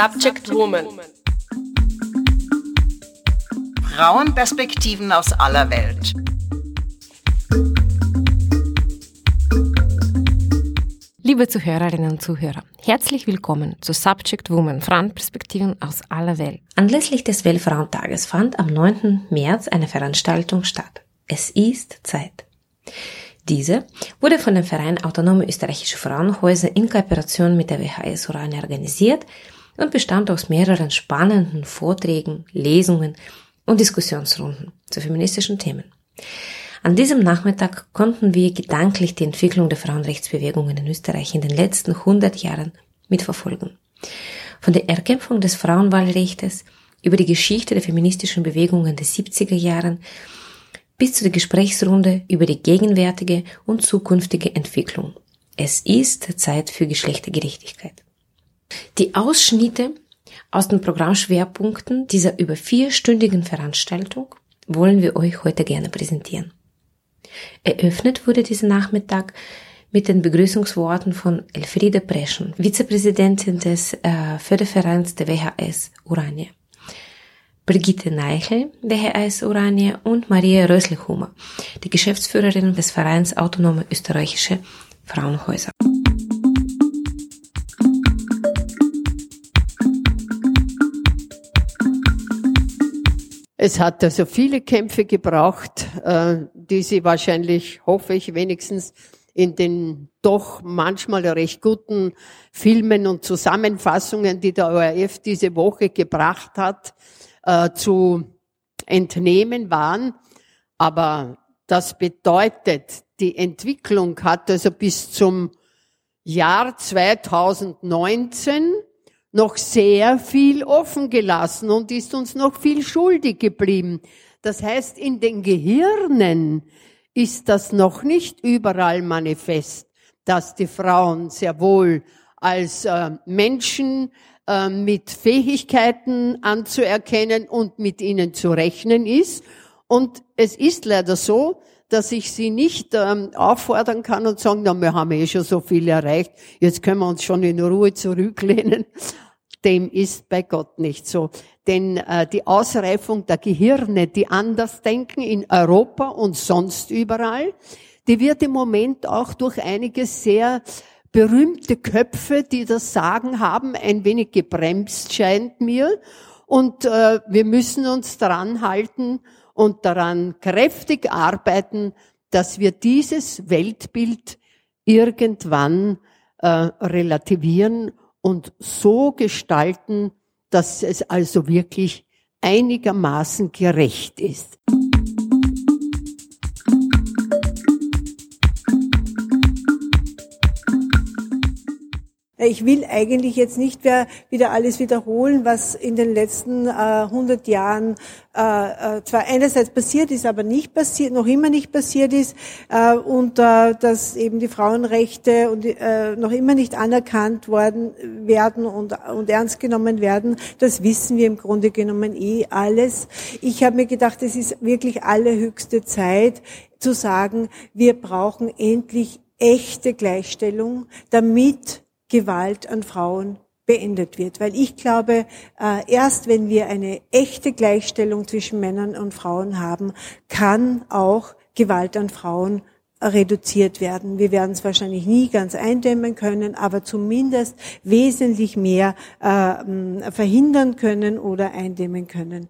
Subject Woman. Frauenperspektiven aus aller Welt. Liebe Zuhörerinnen und Zuhörer, herzlich willkommen zu Subject Woman, Frauenperspektiven aus aller Welt. Anlässlich des Weltfrauentages fand am 9. März eine Veranstaltung statt. Es ist Zeit. Diese wurde von dem Verein Autonome Österreichische Frauenhäuser in Kooperation mit der WHS Urania organisiert und bestand aus mehreren spannenden Vorträgen, Lesungen und Diskussionsrunden zu feministischen Themen. An diesem Nachmittag konnten wir gedanklich die Entwicklung der Frauenrechtsbewegungen in Österreich in den letzten 100 Jahren mitverfolgen. Von der Erkämpfung des Frauenwahlrechtes über die Geschichte der feministischen Bewegungen der 70er Jahren bis zu der Gesprächsrunde über die gegenwärtige und zukünftige Entwicklung. Es ist Zeit für Geschlechtergerechtigkeit. Die Ausschnitte aus den Programmschwerpunkten dieser über vierstündigen Veranstaltung wollen wir euch heute gerne präsentieren. Eröffnet wurde dieser Nachmittag mit den Begrüßungsworten von Elfriede Preschen, Vizepräsidentin des äh, Fördervereins der WHS Urania. Brigitte Neichel, WHS Urania und Maria Röslichumer, die Geschäftsführerin des Vereins Autonome Österreichische Frauenhäuser. Es hat also viele Kämpfe gebraucht, äh, die Sie wahrscheinlich, hoffe ich wenigstens, in den doch manchmal recht guten Filmen und Zusammenfassungen, die der ORF diese Woche gebracht hat, äh, zu entnehmen waren. Aber das bedeutet, die Entwicklung hat also bis zum Jahr 2019 noch sehr viel offen gelassen und ist uns noch viel schuldig geblieben. Das heißt, in den Gehirnen ist das noch nicht überall manifest, dass die Frauen sehr wohl als äh, Menschen äh, mit Fähigkeiten anzuerkennen und mit ihnen zu rechnen ist. Und es ist leider so, dass ich sie nicht ähm, auffordern kann und sagen, na, wir haben eh schon so viel erreicht, jetzt können wir uns schon in Ruhe zurücklehnen. Dem ist bei Gott nicht so. Denn äh, die Ausreifung der Gehirne, die anders denken in Europa und sonst überall, die wird im Moment auch durch einige sehr berühmte Köpfe, die das Sagen haben, ein wenig gebremst, scheint mir. Und äh, wir müssen uns daran halten und daran kräftig arbeiten, dass wir dieses Weltbild irgendwann äh, relativieren und so gestalten, dass es also wirklich einigermaßen gerecht ist. Ich will eigentlich jetzt nicht mehr wieder alles wiederholen, was in den letzten äh, 100 Jahren äh, äh, zwar einerseits passiert ist, aber nicht passiert, noch immer nicht passiert ist äh, und äh, dass eben die Frauenrechte und, äh, noch immer nicht anerkannt worden werden und, und ernst genommen werden. Das wissen wir im Grunde genommen eh alles. Ich habe mir gedacht, es ist wirklich allerhöchste Zeit zu sagen, wir brauchen endlich echte Gleichstellung, damit Gewalt an Frauen beendet wird. Weil ich glaube, äh, erst wenn wir eine echte Gleichstellung zwischen Männern und Frauen haben, kann auch Gewalt an Frauen reduziert werden. Wir werden es wahrscheinlich nie ganz eindämmen können, aber zumindest wesentlich mehr äh, verhindern können oder eindämmen können.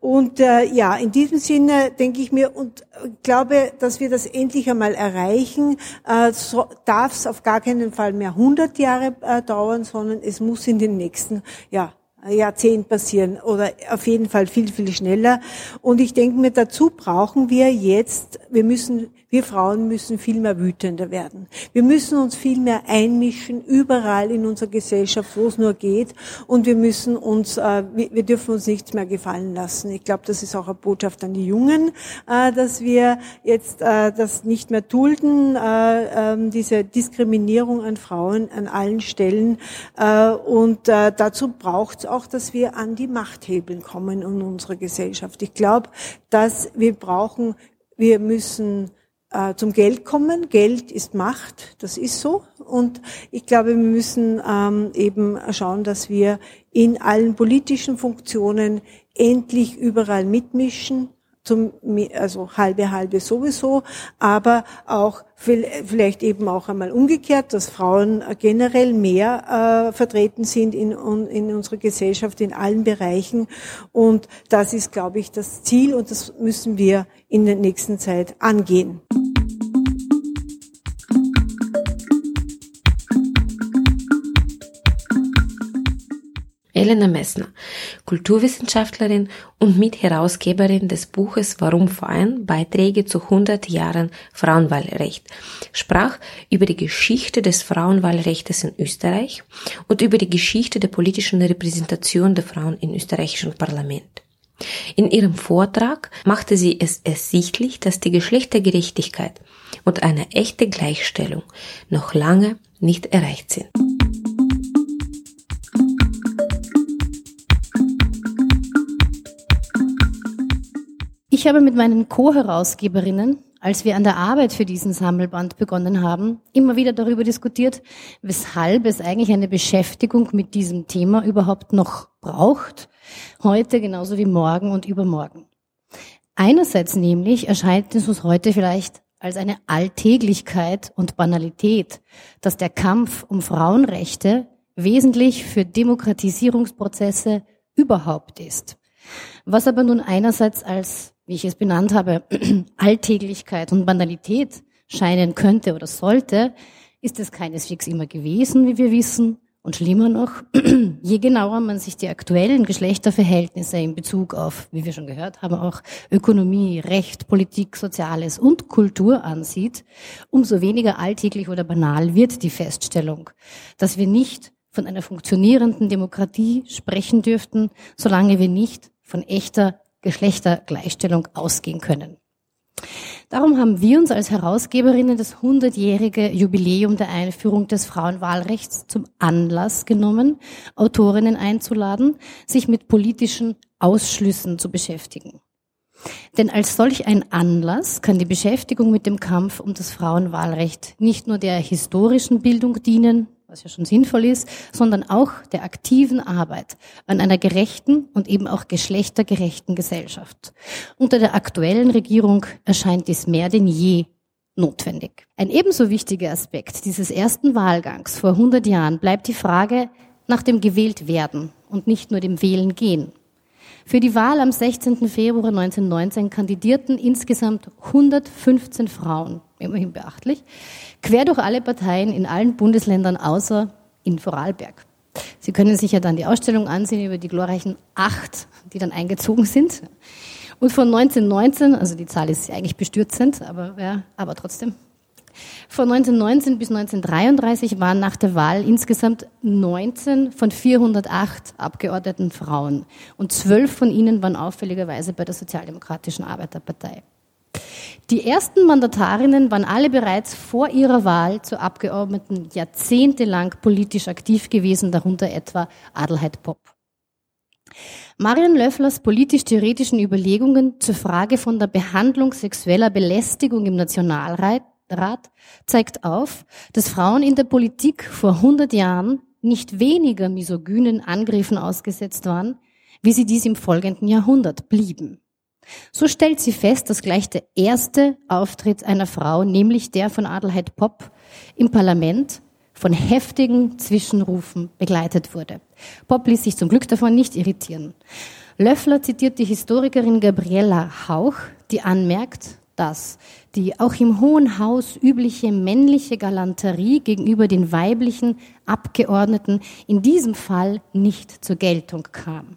Und äh, ja, in diesem Sinne denke ich mir und glaube, dass wir das endlich einmal erreichen, äh, so darf es auf gar keinen Fall mehr 100 Jahre äh, dauern, sondern es muss in den nächsten ja, Jahrzehnt passieren oder auf jeden Fall viel, viel schneller. Und ich denke mir, dazu brauchen wir jetzt, wir müssen wir Frauen müssen viel mehr wütender werden. Wir müssen uns viel mehr einmischen, überall in unserer Gesellschaft, wo es nur geht. Und wir müssen uns, äh, wir, dürfen uns nichts mehr gefallen lassen. Ich glaube, das ist auch eine Botschaft an die Jungen, äh, dass wir jetzt äh, das nicht mehr dulden, äh, ähm, diese Diskriminierung an Frauen an allen Stellen. Und dazu braucht auch, dass wir an die Machthebeln kommen in unserer Gesellschaft. Ich glaube, dass wir brauchen, wir müssen äh, zum Geld kommen. Geld ist Macht, das ist so. Und ich glaube, wir müssen ähm, eben schauen, dass wir in allen politischen Funktionen endlich überall mitmischen, zum, also halbe halbe sowieso, aber auch vielleicht eben auch einmal umgekehrt, dass Frauen generell mehr äh, vertreten sind in, in unserer Gesellschaft in allen Bereichen. Und das ist, glaube ich, das Ziel und das müssen wir in der nächsten Zeit angehen. Elena Messner, Kulturwissenschaftlerin und Mitherausgeberin des Buches Warum feiern? Beiträge zu 100 Jahren Frauenwahlrecht, sprach über die Geschichte des Frauenwahlrechtes in Österreich und über die Geschichte der politischen Repräsentation der Frauen im österreichischen Parlament. In ihrem Vortrag machte sie es ersichtlich, dass die Geschlechtergerechtigkeit und eine echte Gleichstellung noch lange nicht erreicht sind. Ich habe mit meinen Co-Herausgeberinnen, als wir an der Arbeit für diesen Sammelband begonnen haben, immer wieder darüber diskutiert, weshalb es eigentlich eine Beschäftigung mit diesem Thema überhaupt noch braucht, heute genauso wie morgen und übermorgen. Einerseits nämlich erscheint es uns heute vielleicht als eine Alltäglichkeit und Banalität, dass der Kampf um Frauenrechte wesentlich für Demokratisierungsprozesse überhaupt ist. Was aber nun einerseits als wie ich es benannt habe, Alltäglichkeit und Banalität scheinen könnte oder sollte, ist es keineswegs immer gewesen, wie wir wissen. Und schlimmer noch, je genauer man sich die aktuellen Geschlechterverhältnisse in Bezug auf, wie wir schon gehört haben, auch Ökonomie, Recht, Politik, Soziales und Kultur ansieht, umso weniger alltäglich oder banal wird die Feststellung, dass wir nicht von einer funktionierenden Demokratie sprechen dürften, solange wir nicht von echter Geschlechtergleichstellung ausgehen können. Darum haben wir uns als Herausgeberinnen das 100-jährige Jubiläum der Einführung des Frauenwahlrechts zum Anlass genommen, Autorinnen einzuladen, sich mit politischen Ausschlüssen zu beschäftigen. Denn als solch ein Anlass kann die Beschäftigung mit dem Kampf um das Frauenwahlrecht nicht nur der historischen Bildung dienen, was ja schon sinnvoll ist, sondern auch der aktiven Arbeit an einer gerechten und eben auch geschlechtergerechten Gesellschaft. Unter der aktuellen Regierung erscheint dies mehr denn je notwendig. Ein ebenso wichtiger Aspekt dieses ersten Wahlgangs vor 100 Jahren bleibt die Frage nach dem gewählt werden und nicht nur dem Wählen gehen. Für die Wahl am 16. Februar 1919 kandidierten insgesamt 115 Frauen, immerhin beachtlich, quer durch alle Parteien in allen Bundesländern außer in Vorarlberg. Sie können sich ja dann die Ausstellung ansehen über die glorreichen acht, die dann eingezogen sind. Und von 1919, also die Zahl ist eigentlich bestürzend, aber, ja, aber trotzdem, von 1919 bis 1933 waren nach der Wahl insgesamt 19 von 408 Abgeordneten Frauen und zwölf von ihnen waren auffälligerweise bei der Sozialdemokratischen Arbeiterpartei. Die ersten Mandatarinnen waren alle bereits vor ihrer Wahl zu Abgeordneten jahrzehntelang politisch aktiv gewesen, darunter etwa Adelheid Popp. Marion Löfflers politisch-theoretischen Überlegungen zur Frage von der Behandlung sexueller Belästigung im Nationalrat Rat zeigt auf, dass Frauen in der Politik vor 100 Jahren nicht weniger misogynen Angriffen ausgesetzt waren, wie sie dies im folgenden Jahrhundert blieben. So stellt sie fest, dass gleich der erste Auftritt einer Frau, nämlich der von Adelheid Popp im Parlament, von heftigen Zwischenrufen begleitet wurde. Popp ließ sich zum Glück davon nicht irritieren. Löffler zitiert die Historikerin Gabriella Hauch, die anmerkt, dass die auch im Hohen Haus übliche männliche Galanterie gegenüber den weiblichen Abgeordneten in diesem Fall nicht zur Geltung kam.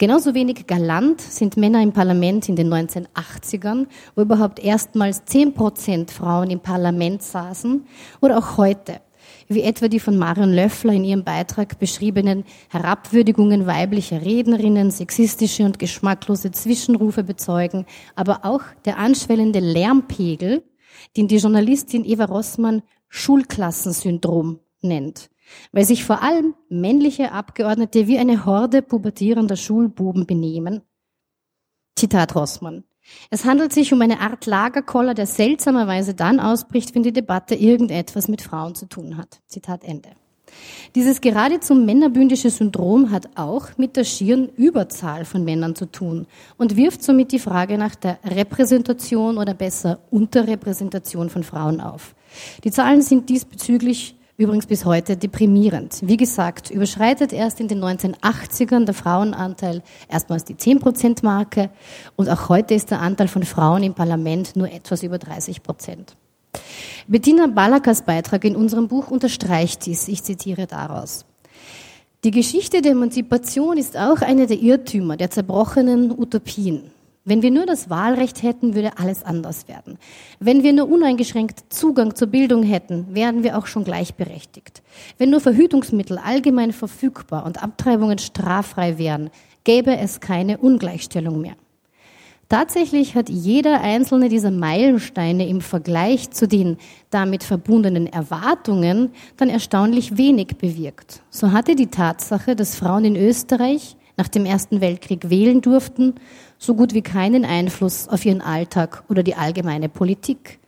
Genauso wenig galant sind Männer im Parlament in den 1980ern, wo überhaupt erstmals 10 Prozent Frauen im Parlament saßen, oder auch heute wie etwa die von Marion Löffler in ihrem Beitrag beschriebenen Herabwürdigungen weiblicher Rednerinnen, sexistische und geschmacklose Zwischenrufe bezeugen, aber auch der anschwellende Lärmpegel, den die Journalistin Eva Rossmann Schulklassensyndrom nennt, weil sich vor allem männliche Abgeordnete wie eine Horde pubertierender Schulbuben benehmen. Zitat Rossmann. Es handelt sich um eine Art Lagerkoller, der seltsamerweise dann ausbricht, wenn die Debatte irgendetwas mit Frauen zu tun hat. Zitat Ende. Dieses geradezu männerbündische Syndrom hat auch mit der schieren Überzahl von Männern zu tun und wirft somit die Frage nach der Repräsentation oder besser Unterrepräsentation von Frauen auf. Die Zahlen sind diesbezüglich übrigens bis heute deprimierend. Wie gesagt, überschreitet erst in den 1980ern der Frauenanteil erstmals die 10-Prozent-Marke und auch heute ist der Anteil von Frauen im Parlament nur etwas über 30 Prozent. Bettina Balakas Beitrag in unserem Buch unterstreicht dies. Ich zitiere daraus. Die Geschichte der Emanzipation ist auch eine der Irrtümer, der zerbrochenen Utopien. Wenn wir nur das Wahlrecht hätten, würde alles anders werden. Wenn wir nur uneingeschränkt Zugang zur Bildung hätten, wären wir auch schon gleichberechtigt. Wenn nur Verhütungsmittel allgemein verfügbar und Abtreibungen straffrei wären, gäbe es keine Ungleichstellung mehr. Tatsächlich hat jeder einzelne dieser Meilensteine im Vergleich zu den damit verbundenen Erwartungen dann erstaunlich wenig bewirkt. So hatte die Tatsache, dass Frauen in Österreich nach dem Ersten Weltkrieg wählen durften, so gut wie keinen Einfluss auf ihren Alltag oder die allgemeine Politik.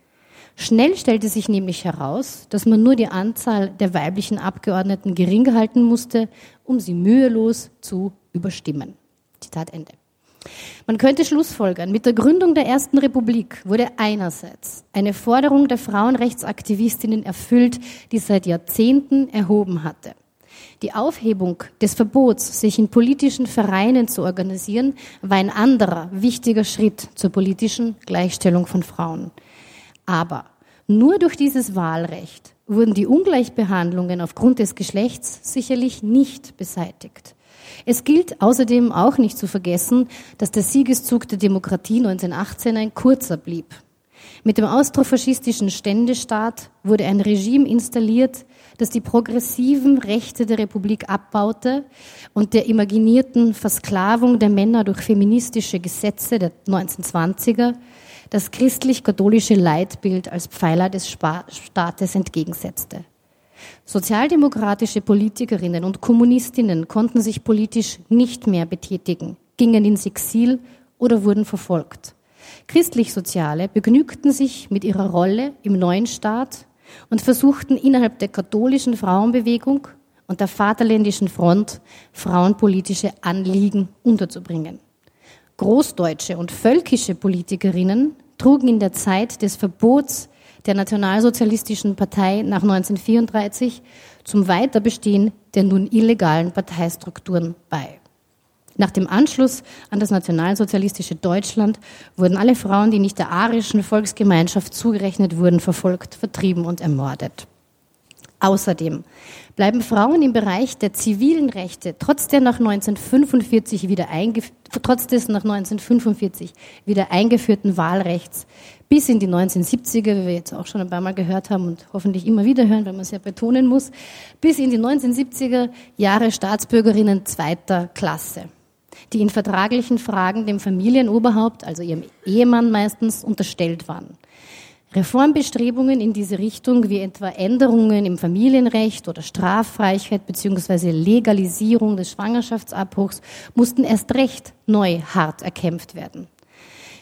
Schnell stellte sich nämlich heraus, dass man nur die Anzahl der weiblichen Abgeordneten gering halten musste, um sie mühelos zu überstimmen. Zitat Ende. Man könnte schlussfolgern, mit der Gründung der Ersten Republik wurde einerseits eine Forderung der Frauenrechtsaktivistinnen erfüllt, die seit Jahrzehnten erhoben hatte. Die Aufhebung des Verbots, sich in politischen Vereinen zu organisieren, war ein anderer wichtiger Schritt zur politischen Gleichstellung von Frauen. Aber nur durch dieses Wahlrecht wurden die Ungleichbehandlungen aufgrund des Geschlechts sicherlich nicht beseitigt. Es gilt außerdem auch nicht zu vergessen, dass der Siegeszug der Demokratie 1918 ein kurzer blieb. Mit dem austrofaschistischen Ständestaat wurde ein Regime installiert, das die progressiven Rechte der Republik abbaute und der imaginierten Versklavung der Männer durch feministische Gesetze der 1920er das christlich-katholische Leitbild als Pfeiler des Staates entgegensetzte. Sozialdemokratische Politikerinnen und Kommunistinnen konnten sich politisch nicht mehr betätigen, gingen ins Exil oder wurden verfolgt. Christlich-Soziale begnügten sich mit ihrer Rolle im neuen Staat und versuchten innerhalb der katholischen Frauenbewegung und der Vaterländischen Front frauenpolitische Anliegen unterzubringen. Großdeutsche und völkische Politikerinnen trugen in der Zeit des Verbots der Nationalsozialistischen Partei nach 1934 zum Weiterbestehen der nun illegalen Parteistrukturen bei. Nach dem Anschluss an das nationalsozialistische Deutschland wurden alle Frauen, die nicht der arischen Volksgemeinschaft zugerechnet wurden, verfolgt, vertrieben und ermordet. Außerdem bleiben Frauen im Bereich der zivilen Rechte trotz der nach 1945 wieder trotz des nach 1945 wieder eingeführten Wahlrechts bis in die 1970er, wie wir jetzt auch schon ein paar Mal gehört haben und hoffentlich immer wieder hören, weil man es ja betonen muss, bis in die 1970er Jahre Staatsbürgerinnen zweiter Klasse, die in vertraglichen Fragen dem Familienoberhaupt, also ihrem Ehemann meistens, unterstellt waren. Reformbestrebungen in diese Richtung, wie etwa Änderungen im Familienrecht oder Straffreiheit bzw. Legalisierung des Schwangerschaftsabbruchs, mussten erst recht neu hart erkämpft werden.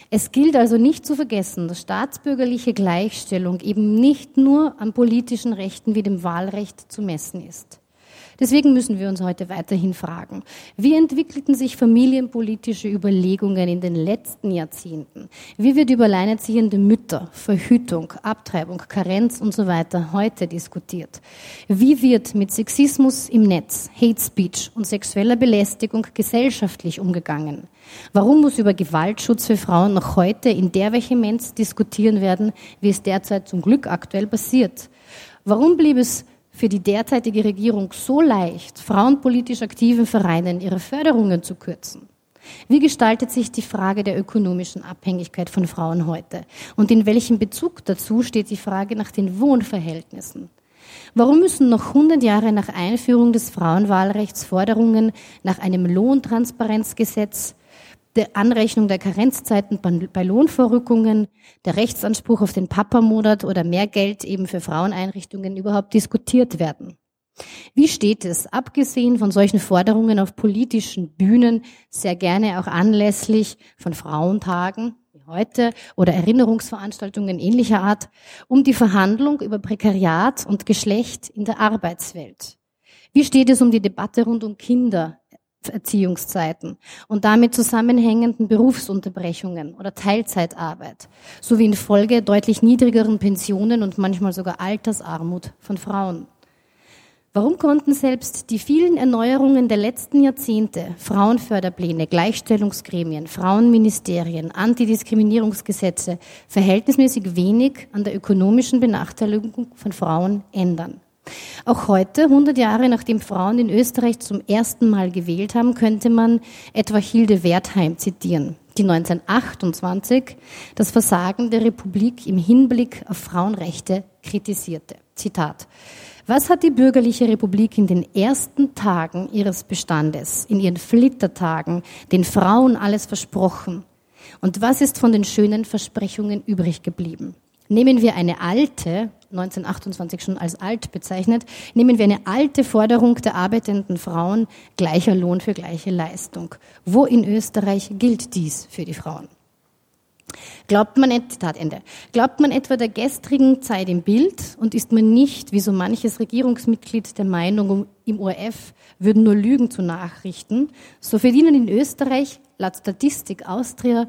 Es gilt also nicht zu vergessen, dass staatsbürgerliche Gleichstellung eben nicht nur an politischen Rechten wie dem Wahlrecht zu messen ist. Deswegen müssen wir uns heute weiterhin fragen, wie entwickelten sich familienpolitische Überlegungen in den letzten Jahrzehnten? Wie wird über alleinerziehende Mütter, Verhütung, Abtreibung, Karenz und so weiter heute diskutiert? Wie wird mit Sexismus im Netz, Hate Speech und sexueller Belästigung gesellschaftlich umgegangen? Warum muss über Gewaltschutz für Frauen noch heute in der Vehemenz diskutieren werden, wie es derzeit zum Glück aktuell passiert? Warum blieb es für die derzeitige Regierung so leicht, frauenpolitisch aktiven Vereinen ihre Förderungen zu kürzen? Wie gestaltet sich die Frage der ökonomischen Abhängigkeit von Frauen heute? Und in welchem Bezug dazu steht die Frage nach den Wohnverhältnissen? Warum müssen noch 100 Jahre nach Einführung des Frauenwahlrechts Forderungen nach einem Lohntransparenzgesetz der Anrechnung der Karenzzeiten bei Lohnvorrückungen, der Rechtsanspruch auf den Papamonat oder mehr Geld eben für Fraueneinrichtungen überhaupt diskutiert werden. Wie steht es, abgesehen von solchen Forderungen auf politischen Bühnen, sehr gerne auch anlässlich von Frauentagen wie heute oder Erinnerungsveranstaltungen ähnlicher Art, um die Verhandlung über Prekariat und Geschlecht in der Arbeitswelt? Wie steht es um die Debatte rund um Kindererziehungszeiten und damit zusammenhängenden Berufsunterbrechungen oder Teilzeitarbeit, sowie in Folge deutlich niedrigeren Pensionen und manchmal sogar Altersarmut von Frauen? Warum konnten selbst die vielen Erneuerungen der letzten Jahrzehnte, Frauenförderpläne, Gleichstellungsgremien, Frauenministerien, Antidiskriminierungsgesetze, verhältnismäßig wenig an der ökonomischen Benachteiligung von Frauen ändern? Auch heute, 100 Jahre nachdem Frauen in Österreich zum ersten Mal gewählt haben, könnte man etwa Hilde Wertheim zitieren, die 1928 das Versagen der Republik im Hinblick auf Frauenrechte kritisierte. Zitat. Was hat die bürgerliche Republik in den ersten Tagen ihres Bestandes, in ihren Flittertagen, den Frauen alles versprochen? Und was ist von den schönen Versprechungen übrig geblieben? Nehmen wir eine alte, 1928 schon als alt bezeichnet, nehmen wir eine alte Forderung der arbeitenden Frauen, gleicher Lohn für gleiche Leistung. Wo in Österreich gilt dies für die Frauen? Glaubt man, Zitat. Glaubt man etwa der gestrigen Zeit im Bild und ist man nicht, wie so manches Regierungsmitglied, der Meinung, im ORF würden nur Lügen zu Nachrichten, so verdienen in Österreich laut Statistik Austria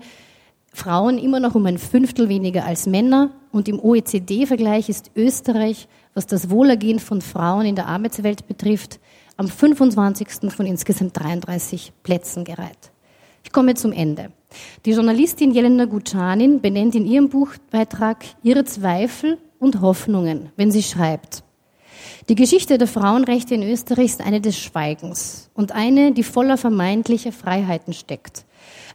Frauen immer noch um ein Fünftel weniger als Männer und im OECD-Vergleich ist Österreich, was das Wohlergehen von Frauen in der Arbeitswelt betrifft, am 25. von insgesamt 33 Plätzen gereiht. Ich komme zum Ende. Die Journalistin Jelena Gucanin benennt in ihrem Buchbeitrag ihre Zweifel und Hoffnungen, wenn sie schreibt. Die Geschichte der Frauenrechte in Österreich ist eine des Schweigens und eine, die voller vermeintlicher Freiheiten steckt.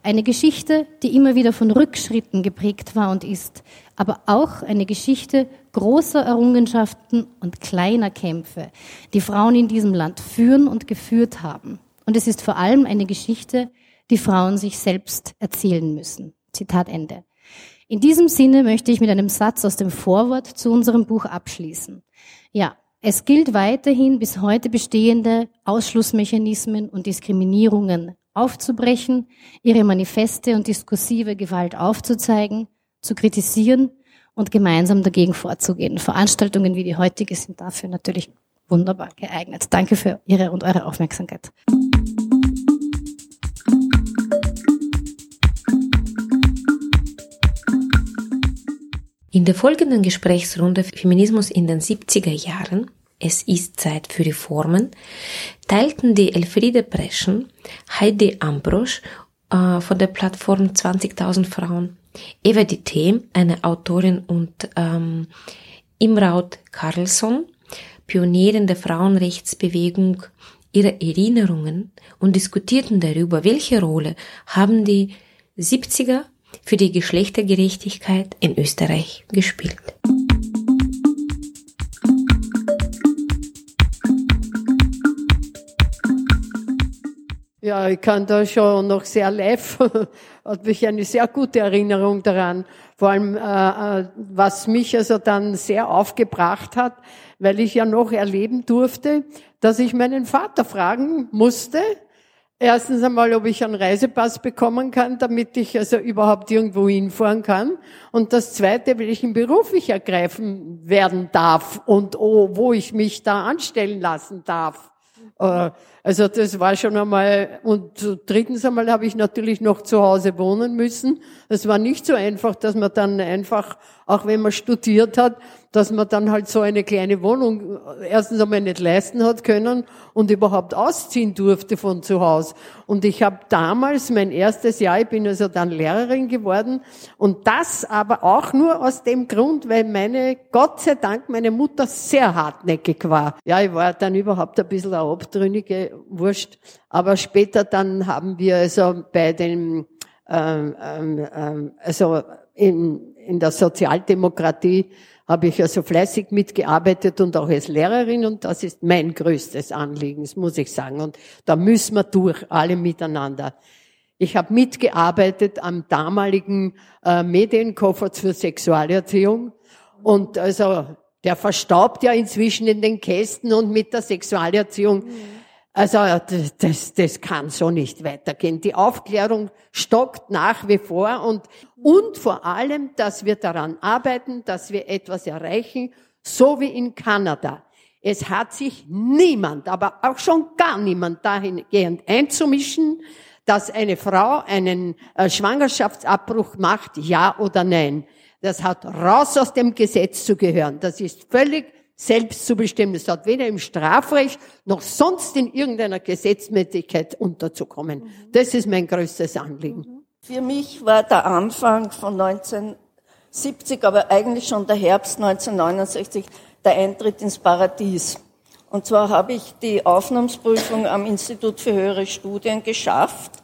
Eine Geschichte, die immer wieder von Rückschritten geprägt war und ist, aber auch eine Geschichte großer Errungenschaften und kleiner Kämpfe, die Frauen in diesem Land führen und geführt haben. Und es ist vor allem eine Geschichte, die Frauen sich selbst erzählen müssen. Zitat Ende. In diesem Sinne möchte ich mit einem Satz aus dem Vorwort zu unserem Buch abschließen. Ja, es gilt weiterhin bis heute bestehende Ausschlussmechanismen und Diskriminierungen aufzubrechen, ihre manifeste und diskursive Gewalt aufzuzeigen, zu kritisieren und gemeinsam dagegen vorzugehen. Veranstaltungen wie die heutige sind dafür natürlich wunderbar geeignet. Danke für Ihre und eure Aufmerksamkeit. In der folgenden Gesprächsrunde Feminismus in den 70er Jahren es ist Zeit für Reformen, teilten die Elfriede Preschen, Heidi Ambrosch äh, von der Plattform 20.000 Frauen, Eva Dittem, eine Autorin und ähm, Imraut Carlsson, Pionierin der Frauenrechtsbewegung, ihre Erinnerungen und diskutierten darüber, welche Rolle haben die 70er für die Geschlechtergerechtigkeit in Österreich gespielt. Ja, ich kann da schon noch sehr live, hat mich eine sehr gute Erinnerung daran. Vor allem, äh, äh, was mich also dann sehr aufgebracht hat, weil ich ja noch erleben durfte, dass ich meinen Vater fragen musste, Erstens einmal, ob ich einen Reisepass bekommen kann, damit ich also überhaupt irgendwo hinfahren kann. Und das Zweite, welchen Beruf ich ergreifen werden darf und oh, wo ich mich da anstellen lassen darf. Äh, also das war schon einmal, und drittens einmal habe ich natürlich noch zu Hause wohnen müssen. Es war nicht so einfach, dass man dann einfach, auch wenn man studiert hat, dass man dann halt so eine kleine Wohnung erstens einmal nicht leisten hat können und überhaupt ausziehen durfte von zu Hause. Und ich habe damals mein erstes Jahr, ich bin also dann Lehrerin geworden und das aber auch nur aus dem Grund, weil meine, Gott sei Dank, meine Mutter sehr hartnäckig war. Ja, ich war dann überhaupt ein bisschen eine Abtrünnige, wurscht. Aber später dann haben wir also bei den, ähm, ähm, also in, in der Sozialdemokratie habe ich also fleißig mitgearbeitet und auch als Lehrerin und das ist mein größtes Anliegen, das muss ich sagen. Und da müssen wir durch, alle miteinander. Ich habe mitgearbeitet am damaligen äh, Medienkoffer zur Sexualerziehung und also der verstaubt ja inzwischen in den Kästen und mit der Sexualerziehung. Also das, das kann so nicht weitergehen. Die Aufklärung stockt nach wie vor und, und vor allem, dass wir daran arbeiten, dass wir etwas erreichen, so wie in Kanada. Es hat sich niemand, aber auch schon gar niemand dahingehend einzumischen, dass eine Frau einen äh, Schwangerschaftsabbruch macht, ja oder nein. Das hat raus aus dem Gesetz zu gehören. Das ist völlig selbst zu bestimmen. Das hat weder im Strafrecht noch sonst in irgendeiner Gesetzmäßigkeit unterzukommen. Das ist mein größtes Anliegen. Für mich war der Anfang von 1970, aber eigentlich schon der Herbst 1969, der Eintritt ins Paradies. Und zwar habe ich die Aufnahmsprüfung am Institut für höhere Studien geschafft.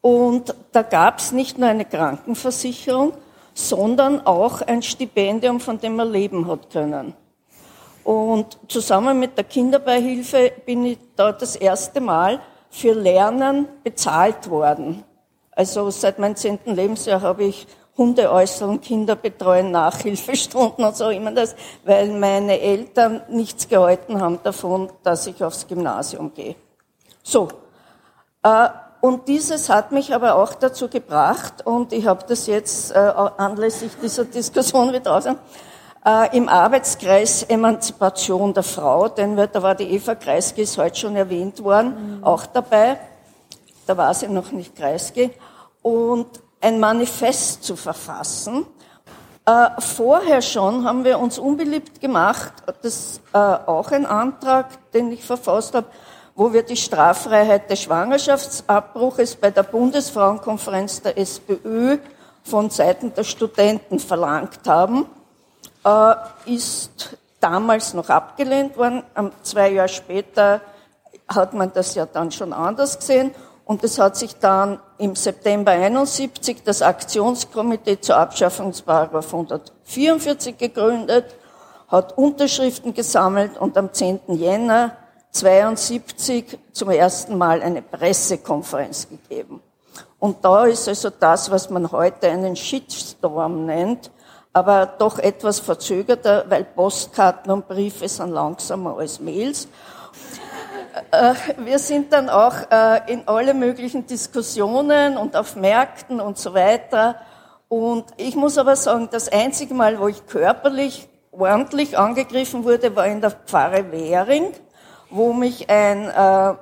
Und da gab es nicht nur eine Krankenversicherung, sondern auch ein Stipendium, von dem man leben hat können. Und zusammen mit der Kinderbeihilfe bin ich da das erste Mal für Lernen bezahlt worden. Also seit meinem zehnten Lebensjahr habe ich Hunde äußern, Kinder betreuen, Nachhilfestunden und so immer das, weil meine Eltern nichts gehalten haben davon, dass ich aufs Gymnasium gehe. So. Äh, und dieses hat mich aber auch dazu gebracht, und ich habe das jetzt äh, anlässlich dieser Diskussion wieder raus, äh, im Arbeitskreis Emanzipation der Frau, denn da war die Eva Kreisky, ist heute schon erwähnt worden, mhm. auch dabei. Da war sie noch nicht Kreisky. Und ein Manifest zu verfassen. Äh, vorher schon haben wir uns unbeliebt gemacht, das äh, auch ein Antrag, den ich verfasst habe, wo wir die Straffreiheit des Schwangerschaftsabbruches bei der Bundesfrauenkonferenz der SPÖ von Seiten der Studenten verlangt haben, äh, ist damals noch abgelehnt worden. Zwei Jahre später hat man das ja dann schon anders gesehen und es hat sich dann im September 71 das Aktionskomitee zur Abschaffung des Paragraph 144 gegründet, hat Unterschriften gesammelt und am 10. Jänner 72 zum ersten Mal eine Pressekonferenz gegeben. Und da ist also das, was man heute einen Shitstorm nennt, aber doch etwas verzögerter, weil Postkarten und Briefe sind langsamer als Mails. Äh, wir sind dann auch äh, in alle möglichen Diskussionen und auf Märkten und so weiter. Und ich muss aber sagen, das einzige Mal, wo ich körperlich ordentlich angegriffen wurde, war in der Pfarre Währing, wo mich ein, äh,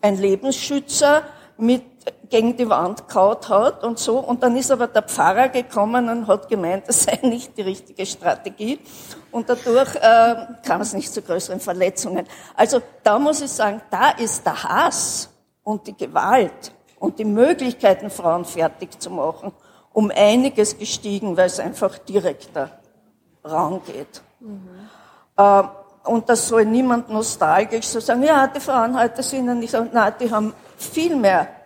ein Lebensschützer mit gegen die Wand kaut hat und so. Und dann ist aber der Pfarrer gekommen und hat gemeint, das sei nicht die richtige Strategie. Und dadurch äh, kam es nicht zu größeren Verletzungen. Also da muss ich sagen, da ist der Hass und die Gewalt und die Möglichkeiten, Frauen fertig zu machen, um einiges gestiegen, weil es einfach direkter rangeht. Mhm. Äh, und das soll niemand nostalgisch so sagen, ja, die Frauen heute sind ja nicht, nein, die haben viel mehr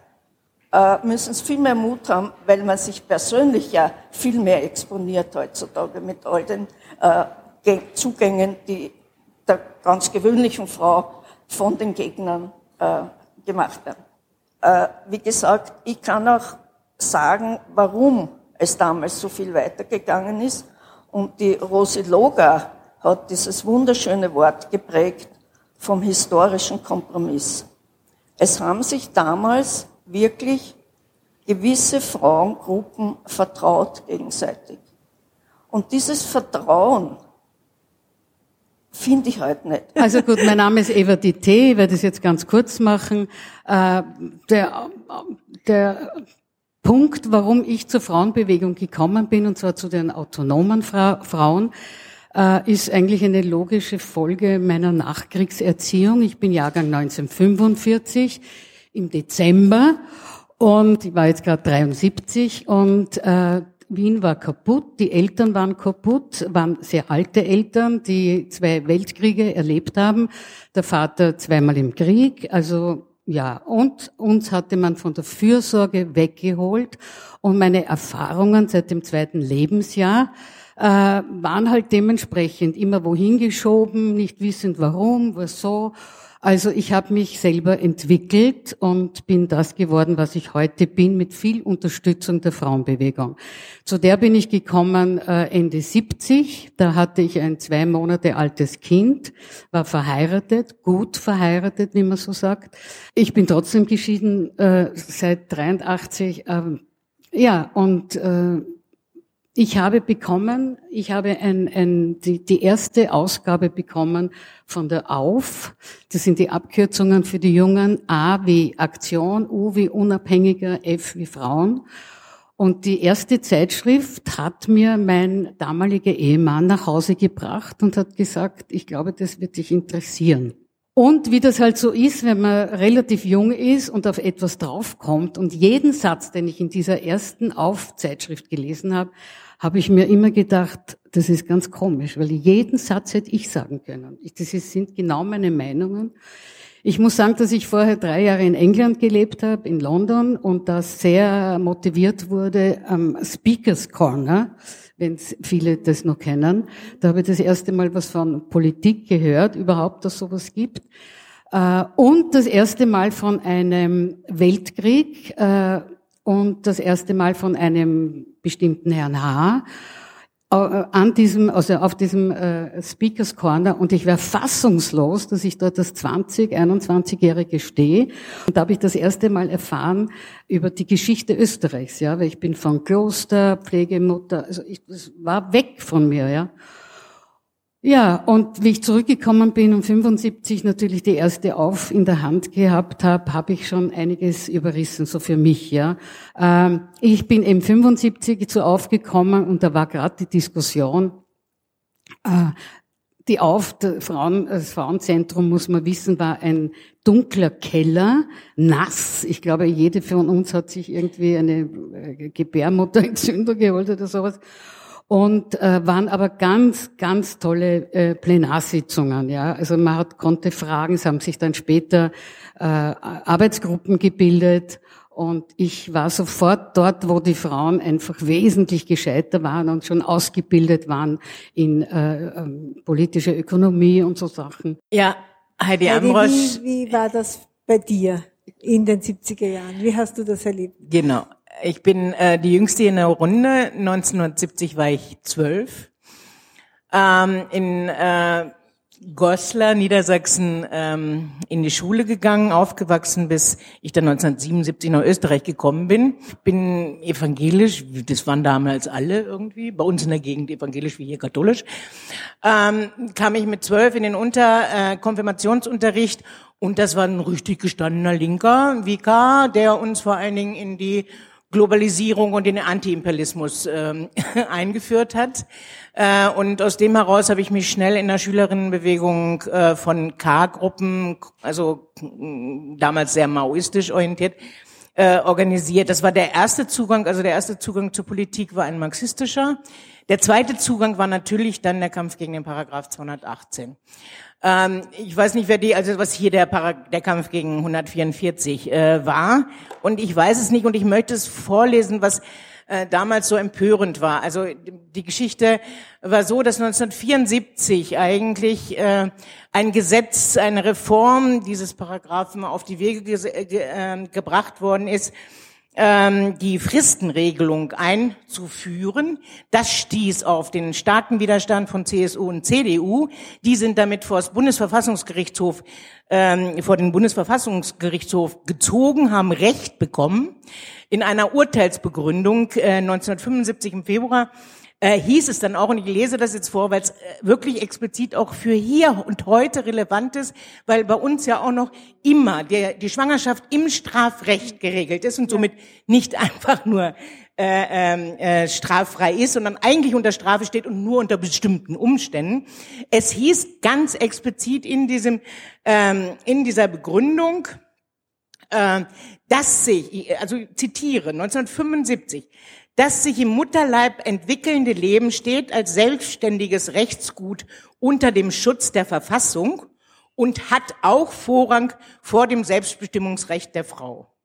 müssen es viel mehr Mut haben, weil man sich persönlich ja viel mehr exponiert heutzutage mit all den äh, Zugängen, die der ganz gewöhnlichen Frau von den Gegnern äh, gemacht werden. Äh, wie gesagt, ich kann auch sagen, warum es damals so viel weitergegangen ist. Und die Rosi Loga hat dieses wunderschöne Wort geprägt vom historischen Kompromiss. Es haben sich damals wirklich gewisse Frauengruppen vertraut gegenseitig. Und dieses Vertrauen finde ich halt nicht. Also gut, mein Name ist Eva Dité, ich werde es jetzt ganz kurz machen. Äh, der, der Punkt, warum ich zur Frauenbewegung gekommen bin, und zwar zu den autonomen Fra Frauen, äh, ist eigentlich eine logische Folge meiner Nachkriegserziehung. Ich bin Jahrgang 1945 im Dezember und ich war jetzt gerade 73 und äh, Wien war kaputt, die Eltern waren kaputt, waren sehr alte Eltern, die zwei Weltkriege erlebt haben. Der Vater zweimal im Krieg, also ja, und uns hatte man von der Fürsorge weggeholt und meine Erfahrungen seit dem zweiten Lebensjahr äh, waren halt dementsprechend immer wohin geschoben, nicht wissend warum, was so. Also ich habe mich selber entwickelt und bin das geworden, was ich heute bin, mit viel Unterstützung der Frauenbewegung. Zu der bin ich gekommen äh, Ende 70. Da hatte ich ein zwei Monate altes Kind, war verheiratet, gut verheiratet, wie man so sagt. Ich bin trotzdem geschieden äh, seit 83. Äh, ja, und äh, ich habe bekommen, ich habe ein, ein, die, die erste Ausgabe bekommen von der AUF. Das sind die Abkürzungen für die Jungen. A wie Aktion, U wie Unabhängiger, F wie Frauen. Und die erste Zeitschrift hat mir mein damaliger Ehemann nach Hause gebracht und hat gesagt, ich glaube, das wird dich interessieren. Und wie das halt so ist, wenn man relativ jung ist und auf etwas draufkommt und jeden Satz, den ich in dieser ersten Aufzeitschrift gelesen habe, habe ich mir immer gedacht, das ist ganz komisch, weil jeden Satz hätte ich sagen können. Das sind genau meine Meinungen. Ich muss sagen, dass ich vorher drei Jahre in England gelebt habe, in London, und da sehr motiviert wurde am Speakers Corner, wenn viele das noch kennen. Da habe ich das erste Mal was von Politik gehört, überhaupt, dass sowas gibt. Äh, und das erste Mal von einem Weltkrieg äh, und das erste Mal von einem bestimmten Herrn H äh, an diesem, also auf diesem äh, Speakers Corner und ich wäre fassungslos, dass ich dort als 20, 21-Jährige stehe. Und da habe ich das erste Mal erfahren über die Geschichte Österreichs, ja, weil ich bin von Kloster, Pflegemutter, also ich, das war weg von mir, ja. Ja, und wie ich zurückgekommen bin und 75 natürlich die erste auf in der Hand gehabt habe, habe ich schon einiges überrissen, so für mich. Ja, ähm, Ich bin eben 75 zu aufgekommen und da war gerade die Diskussion, äh, die auf, Frauen, das Frauenzentrum, muss man wissen, war ein dunkler Keller, nass. Ich glaube, jede von uns hat sich irgendwie eine äh, Gebärmutterentzündung geholt oder sowas und äh, waren aber ganz, ganz tolle äh, Plenarsitzungen. Ja, also man hat, konnte fragen. Es haben sich dann später äh, Arbeitsgruppen gebildet und ich war sofort dort, wo die Frauen einfach wesentlich gescheiter waren und schon ausgebildet waren in äh, äh, politischer Ökonomie und so Sachen. Ja, Heidi, Heidi. Wie, wie war das bei dir in den 70er Jahren? Wie hast du das erlebt? Genau. Ich bin äh, die jüngste in der Runde. 1970 war ich zwölf. Ähm, in äh, Goslar, Niedersachsen, ähm, in die Schule gegangen, aufgewachsen, bis ich dann 1977 nach Österreich gekommen bin. Bin evangelisch, das waren damals alle irgendwie, bei uns in der Gegend evangelisch wie hier katholisch. Ähm, kam ich mit zwölf in den Unter äh, Konfirmationsunterricht und das war ein richtig gestandener Linker Vikar, der uns vor allen Dingen in die Globalisierung und den Antiimperialismus äh, eingeführt hat. Äh, und aus dem heraus habe ich mich schnell in der Schülerinnenbewegung äh, von K-Gruppen, also damals sehr maoistisch orientiert, äh, organisiert. Das war der erste Zugang, also der erste Zugang zur Politik war ein marxistischer. Der zweite Zugang war natürlich dann der Kampf gegen den Paragraph 218. Ähm, ich weiß nicht, wer die, also was hier der, der Kampf gegen 144 äh, war. Und ich weiß es nicht und ich möchte es vorlesen, was äh, damals so empörend war. Also die Geschichte war so, dass 1974 eigentlich äh, ein Gesetz, eine Reform dieses Paragraphen auf die Wege ge ge äh, gebracht worden ist, ähm, die Fristenregelung einzuführen. Das stieß auf den starken Widerstand von CSU und CDU. Die sind damit vor das Bundesverfassungsgerichtshof, ähm, vor den Bundesverfassungsgerichtshof gezogen, haben Recht bekommen. In einer Urteilsbegründung äh, 1975 im Februar äh, hieß es dann auch, und ich lese das jetzt vor, weil es äh, wirklich explizit auch für hier und heute relevant ist, weil bei uns ja auch noch immer der, die Schwangerschaft im Strafrecht geregelt ist und somit nicht einfach nur äh, ähm, äh, straffrei ist, sondern eigentlich unter Strafe steht und nur unter bestimmten Umständen. Es hieß ganz explizit in diesem ähm, in dieser Begründung, äh, dass sich, also zitiere, 1975, das sich im Mutterleib entwickelnde Leben steht als selbstständiges Rechtsgut unter dem Schutz der Verfassung und hat auch Vorrang vor dem Selbstbestimmungsrecht der Frau.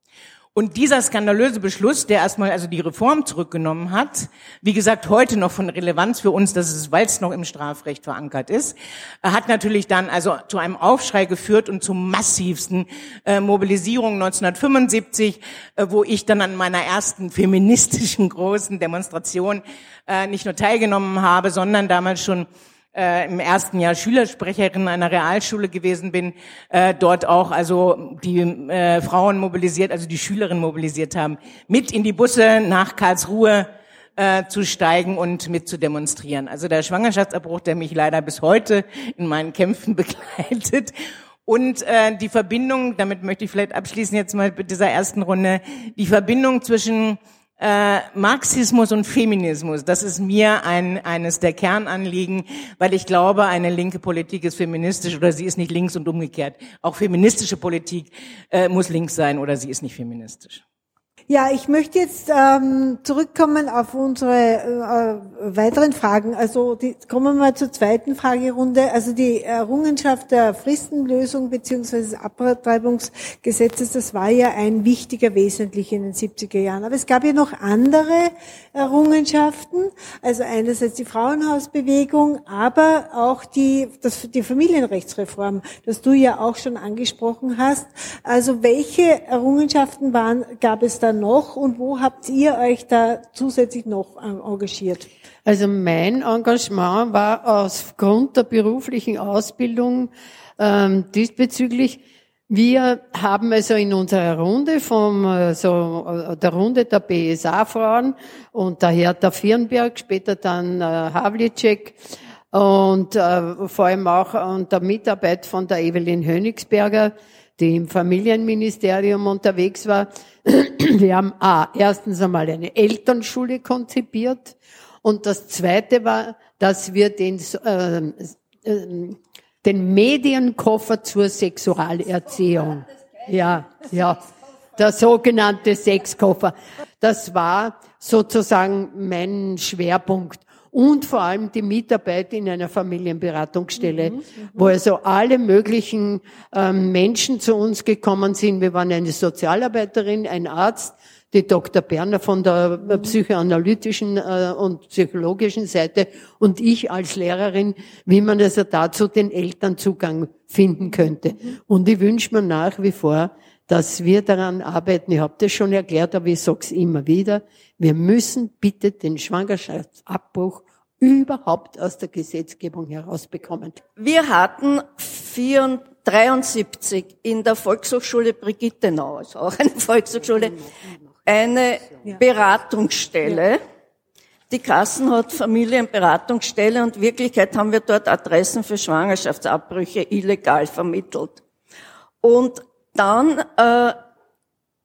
Und dieser skandalöse Beschluss, der erstmal also die Reform zurückgenommen hat, wie gesagt, heute noch von Relevanz für uns, dass es, weil es noch im Strafrecht verankert ist, hat natürlich dann also zu einem Aufschrei geführt und zu massivsten äh, Mobilisierungen 1975, äh, wo ich dann an meiner ersten feministischen großen Demonstration äh, nicht nur teilgenommen habe, sondern damals schon äh, im ersten Jahr Schülersprecherin einer Realschule gewesen bin, äh, dort auch also die äh, Frauen mobilisiert, also die Schülerinnen mobilisiert haben, mit in die Busse nach Karlsruhe äh, zu steigen und mit zu demonstrieren. Also der Schwangerschaftsabbruch, der mich leider bis heute in meinen Kämpfen begleitet. Und äh, die Verbindung, damit möchte ich vielleicht abschließen jetzt mal mit dieser ersten Runde, die Verbindung zwischen äh, Marxismus und Feminismus, das ist mir ein, eines der Kernanliegen, weil ich glaube, eine linke Politik ist feministisch oder sie ist nicht links und umgekehrt. Auch feministische Politik äh, muss links sein oder sie ist nicht feministisch. Ja, ich möchte jetzt ähm, zurückkommen auf unsere äh, weiteren Fragen. Also die, kommen wir mal zur zweiten Fragerunde. Also die Errungenschaft der Fristenlösung beziehungsweise des Abtreibungsgesetzes, das war ja ein wichtiger Wesentlicher in den 70er Jahren. Aber es gab ja noch andere Errungenschaften. Also einerseits die Frauenhausbewegung, aber auch die, das, die Familienrechtsreform, das du ja auch schon angesprochen hast. Also welche Errungenschaften waren, gab es dann noch und wo habt ihr euch da zusätzlich noch engagiert? Also mein Engagement war aufgrund der beruflichen Ausbildung ähm, diesbezüglich. Wir haben also in unserer Runde vom äh, so äh, der Runde der BSA-Frauen und der Hertha Firnberg, später dann äh, Havlicek und äh, vor allem auch unter Mitarbeit von der Evelyn Hönigsberger, die im Familienministerium unterwegs war, wir haben A, erstens einmal eine Elternschule konzipiert und das zweite war, dass wir den, äh, äh, den Medienkoffer zur Sexualerziehung, ja, ja, der sogenannte Sexkoffer, das war sozusagen mein Schwerpunkt und vor allem die Mitarbeit in einer Familienberatungsstelle, mhm, mhm, wo also alle möglichen ähm, Menschen zu uns gekommen sind. Wir waren eine Sozialarbeiterin, ein Arzt, die Dr. Berner von der mhm. psychoanalytischen äh, und psychologischen Seite und ich als Lehrerin, wie man also dazu den Eltern Zugang finden könnte. Mhm. Und ich wünsche mir nach wie vor, dass wir daran arbeiten. Ich habe das schon erklärt, aber ich sage es immer wieder. Wir müssen bitte den Schwangerschaftsabbruch überhaupt aus der Gesetzgebung herausbekommen. Wir hatten 1973 in der Volkshochschule Brigittenau, also auch eine Volkshochschule, eine Beratungsstelle. Die Kassen hat Familienberatungsstelle und in Wirklichkeit haben wir dort Adressen für Schwangerschaftsabbrüche illegal vermittelt. Und dann äh,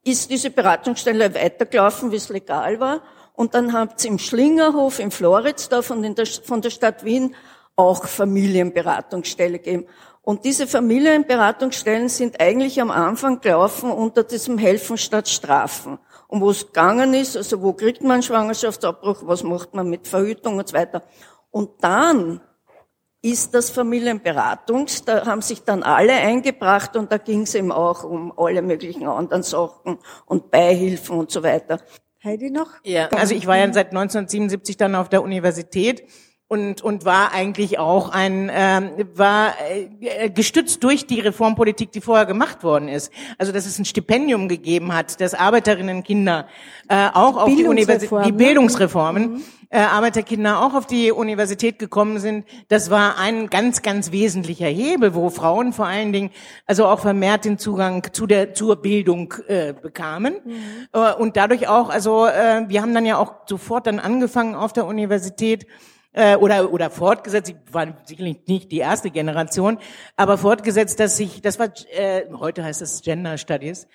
ist diese Beratungsstelle weitergelaufen, wie es legal war. Und dann habt ihr im Schlingerhof in Floridsdorf und in der, von der Stadt Wien auch Familienberatungsstelle gegeben. Und diese Familienberatungsstellen sind eigentlich am Anfang gelaufen unter diesem Helfen statt Strafen. Und wo es gegangen ist, also wo kriegt man Schwangerschaftsabbruch, was macht man mit Verhütung und so weiter. Und dann ist das Familienberatungs. Da haben sich dann alle eingebracht und da ging es eben auch um alle möglichen anderen Sachen und Beihilfen und so weiter. Heidi noch? Ja, also ich war ja seit 1977 dann auf der Universität und und war eigentlich auch ein ähm, war äh, gestützt durch die Reformpolitik, die vorher gemacht worden ist. Also dass es ein Stipendium gegeben hat, dass Arbeiterinnenkinder äh, auch auf die Universität die Bildungsreformen mhm äh, Arbeiterkinder auch auf die Universität gekommen sind, das war ein ganz, ganz wesentlicher Hebel, wo Frauen vor allen Dingen also auch vermehrt den Zugang zu der zur Bildung äh, bekamen mhm. äh, und dadurch auch, also äh, wir haben dann ja auch sofort dann angefangen auf der Universität äh, oder oder fortgesetzt, ich war sicherlich nicht die erste Generation, aber fortgesetzt, dass sich, das war äh, heute heißt es Gender Studies,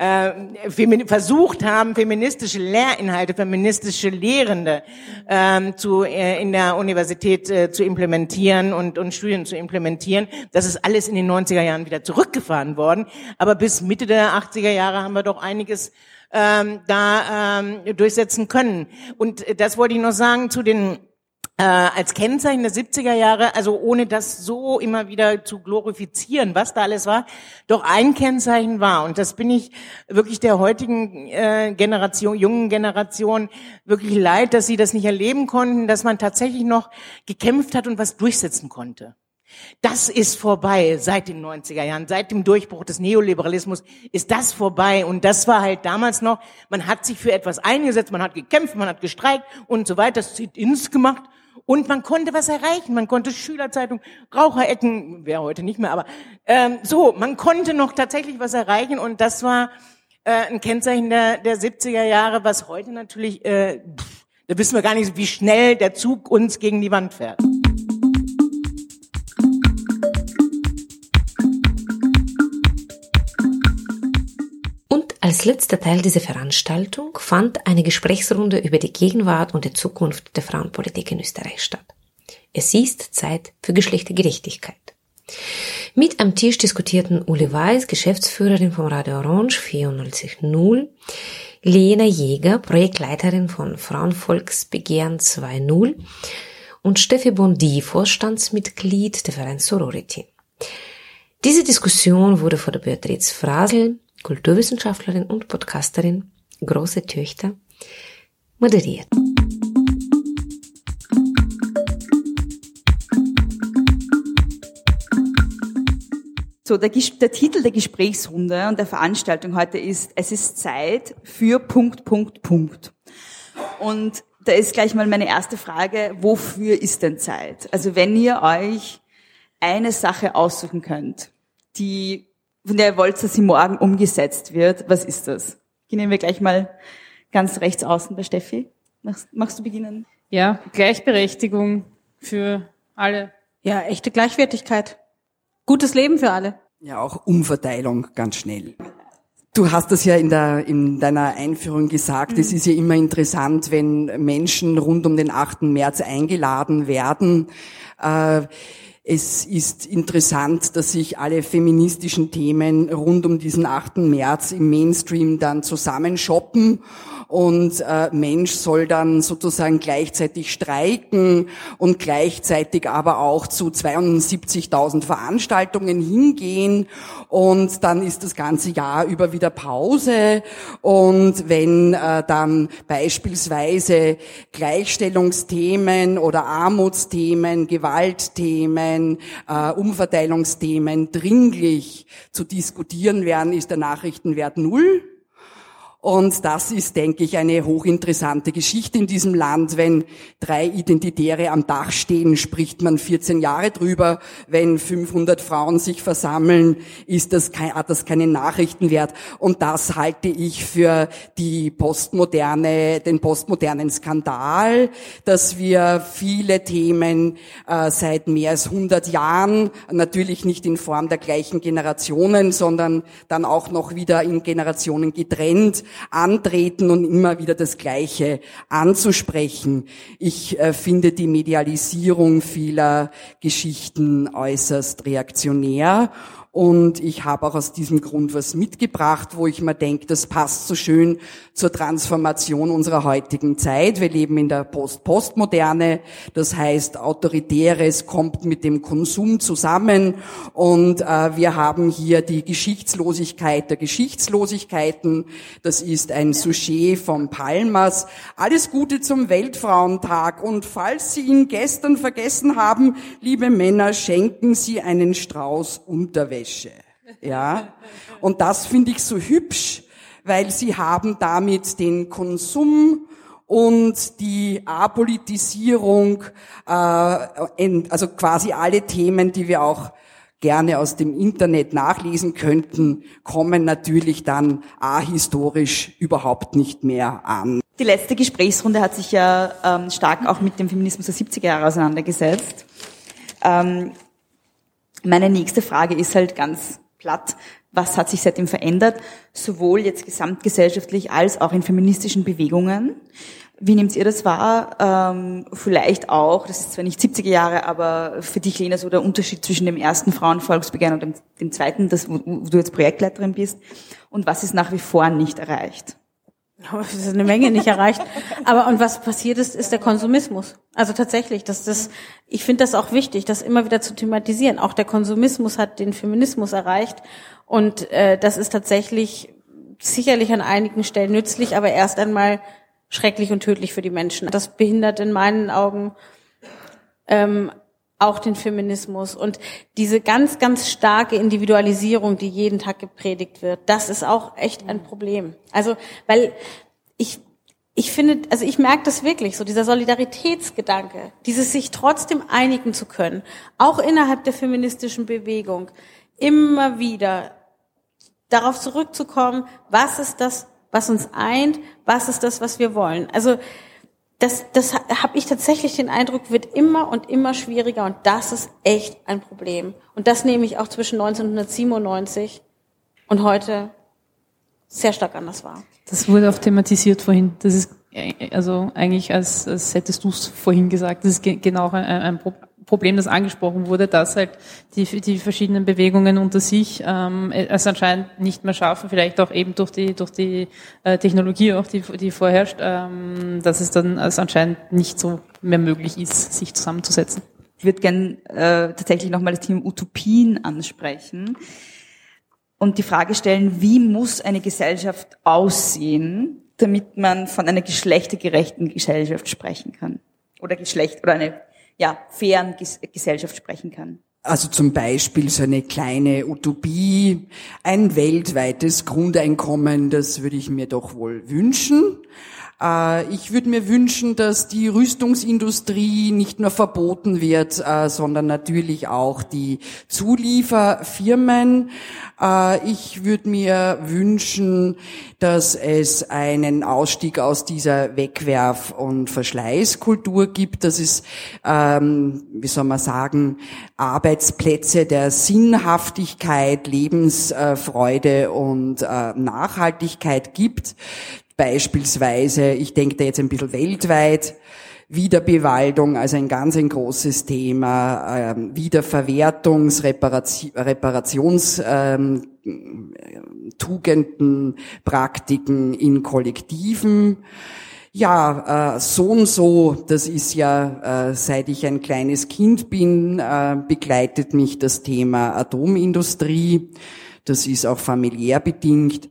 äh, versucht haben, feministische Lehrinhalte, feministische Lehrende ähm, zu, äh, in der Universität äh, zu implementieren und, und Studien zu implementieren. Das ist alles in den 90er Jahren wieder zurückgefahren worden. Aber bis Mitte der 80er Jahre haben wir doch einiges ähm, da ähm, durchsetzen können. Und das wollte ich noch sagen zu den äh, als Kennzeichen der 70er Jahre, also ohne das so immer wieder zu glorifizieren, was da alles war, doch ein Kennzeichen war, und das bin ich wirklich der heutigen äh, Generation, jungen Generation wirklich leid, dass sie das nicht erleben konnten, dass man tatsächlich noch gekämpft hat und was durchsetzen konnte. Das ist vorbei seit den 90er Jahren, seit dem Durchbruch des Neoliberalismus ist das vorbei. Und das war halt damals noch, man hat sich für etwas eingesetzt, man hat gekämpft, man hat gestreikt und so weiter, das ins gemacht und man konnte was erreichen. Man konnte Schülerzeitung, Raucherecken, wäre heute nicht mehr, aber ähm, so, man konnte noch tatsächlich was erreichen. Und das war äh, ein Kennzeichen der, der 70er Jahre, was heute natürlich, äh, Da wissen wir gar nicht, wie schnell der Zug uns gegen die Wand fährt. Als letzter Teil dieser Veranstaltung fand eine Gesprächsrunde über die Gegenwart und die Zukunft der Frauenpolitik in Österreich statt. Es ist Zeit für Geschlechtergerechtigkeit. Mit am Tisch diskutierten Uli Weiß, Geschäftsführerin vom Radio Orange 94.0, Lena Jäger, Projektleiterin von Frauenvolksbegehren 2.0 und Steffi Bondi, Vorstandsmitglied der Verein Sorority. Diese Diskussion wurde vor der Beatrice Frasel, Kulturwissenschaftlerin und Podcasterin, große Töchter, moderiert. So, der, der, Titel der Gesprächsrunde und der Veranstaltung heute ist, es ist Zeit für Punkt, Punkt, Punkt. Und da ist gleich mal meine erste Frage, wofür ist denn Zeit? Also wenn ihr euch eine Sache aussuchen könnt, die von der ihr wollt, dass sie morgen umgesetzt wird. Was ist das? Gehen wir gleich mal ganz rechts außen bei Steffi. Machst, magst du beginnen? Ja, Gleichberechtigung für alle. Ja, echte Gleichwertigkeit. Gutes Leben für alle. Ja, auch Umverteilung ganz schnell. Du hast das ja in, der, in deiner Einführung gesagt, mhm. es ist ja immer interessant, wenn Menschen rund um den 8. März eingeladen werden. Äh, es ist interessant, dass sich alle feministischen Themen rund um diesen 8. März im Mainstream dann zusammenshoppen und äh, Mensch soll dann sozusagen gleichzeitig streiken und gleichzeitig aber auch zu 72.000 Veranstaltungen hingehen und dann ist das ganze Jahr über wieder Pause und wenn äh, dann beispielsweise Gleichstellungsthemen oder Armutsthemen, Gewaltthemen, äh, Umverteilungsthemen dringlich zu diskutieren wären, ist der Nachrichtenwert null. Und das ist, denke ich, eine hochinteressante Geschichte in diesem Land. Wenn drei Identitäre am Dach stehen, spricht man 14 Jahre drüber. Wenn 500 Frauen sich versammeln, ist das hat das keinen Nachrichtenwert. Und das halte ich für die postmoderne, den postmodernen Skandal, dass wir viele Themen äh, seit mehr als 100 Jahren, natürlich nicht in Form der gleichen Generationen, sondern dann auch noch wieder in Generationen getrennt, antreten und immer wieder das Gleiche anzusprechen. Ich äh, finde die Medialisierung vieler Geschichten äußerst reaktionär und ich habe auch aus diesem Grund was mitgebracht, wo ich mir denke, das passt so schön zur Transformation unserer heutigen Zeit. Wir leben in der Post-Postmoderne. Das heißt, Autoritäres kommt mit dem Konsum zusammen. Und äh, wir haben hier die Geschichtslosigkeit der Geschichtslosigkeiten. Das ist ein Sujet von Palmas. Alles Gute zum Weltfrauentag. Und falls Sie ihn gestern vergessen haben, liebe Männer, schenken Sie einen Strauß Unterwäsche. Unterwäsche. Ja? Und das finde ich so hübsch, weil sie haben damit den Konsum und die Apolitisierung, äh, also quasi alle Themen, die wir auch gerne aus dem Internet nachlesen könnten, kommen natürlich dann ahistorisch überhaupt nicht mehr an. Die letzte Gesprächsrunde hat sich ja ähm, stark auch mit dem Feminismus der 70er Jahre auseinandergesetzt. Ähm, meine nächste Frage ist halt ganz platt. Was hat sich seitdem verändert? Sowohl jetzt gesamtgesellschaftlich als auch in feministischen Bewegungen. Wie nehmt ihr das wahr? Ähm, vielleicht auch, das ist zwar nicht 70er Jahre, aber für dich, Lena, so der Unterschied zwischen dem ersten Frauenvolksbegehren und dem, dem zweiten, das, wo, wo du jetzt Projektleiterin bist. Und was ist nach wie vor nicht erreicht? Es ist eine Menge nicht erreicht. Aber und was passiert ist, ist der Konsumismus. Also tatsächlich, dass das, ich finde das auch wichtig, das immer wieder zu thematisieren. Auch der Konsumismus hat den Feminismus erreicht und äh, das ist tatsächlich sicherlich an einigen Stellen nützlich, aber erst einmal schrecklich und tödlich für die Menschen. Das behindert in meinen Augen ähm, auch den Feminismus und diese ganz, ganz starke Individualisierung, die jeden Tag gepredigt wird, das ist auch echt ein Problem. Also, weil ich, ich finde, also ich merke das wirklich, so dieser Solidaritätsgedanke, dieses sich trotzdem einigen zu können, auch innerhalb der feministischen Bewegung, immer wieder darauf zurückzukommen, was ist das, was uns eint, was ist das, was wir wollen. Also, das, das habe ich tatsächlich den Eindruck, wird immer und immer schwieriger und das ist echt ein Problem. Und das nehme ich auch zwischen 1997 und heute sehr stark anders wahr. Das wurde auch thematisiert vorhin. Das ist äh, also eigentlich, als, als hättest du es vorhin gesagt, das ist genau ein, ein Problem, das angesprochen wurde, dass halt die, die verschiedenen Bewegungen unter sich ähm, es anscheinend nicht mehr schaffen, vielleicht auch eben durch die durch die äh, Technologie, auch die, die vorherrscht, ähm, dass es dann als anscheinend nicht so mehr möglich ist, sich zusammenzusetzen. Ich würde gern äh, tatsächlich nochmal das Thema Utopien ansprechen und die Frage stellen, wie muss eine Gesellschaft aussehen, damit man von einer geschlechtergerechten Gesellschaft sprechen kann? Oder Geschlecht, oder eine, ja, fairen Gesellschaft sprechen kann. Also zum Beispiel so eine kleine Utopie, ein weltweites Grundeinkommen, das würde ich mir doch wohl wünschen. Äh, ich würde mir wünschen, dass die Rüstungsindustrie nicht nur verboten wird, äh, sondern natürlich auch die Zulieferfirmen. Äh, ich würde mir wünschen, dass es einen Ausstieg aus dieser Wegwerf- und Verschleißkultur gibt, dass es, ähm, wie soll man sagen, Arbeitsplätze der Sinnhaftigkeit, Lebensfreude und Nachhaltigkeit gibt, Beispielsweise, ich denke da jetzt ein bisschen weltweit, Wiederbewaldung, also ein ganz ein großes Thema, ähm, Wiederverwertungs-, Reparations, ähm, Praktiken in Kollektiven. Ja, äh, so und so, das ist ja, äh, seit ich ein kleines Kind bin, äh, begleitet mich das Thema Atomindustrie. Das ist auch familiär bedingt.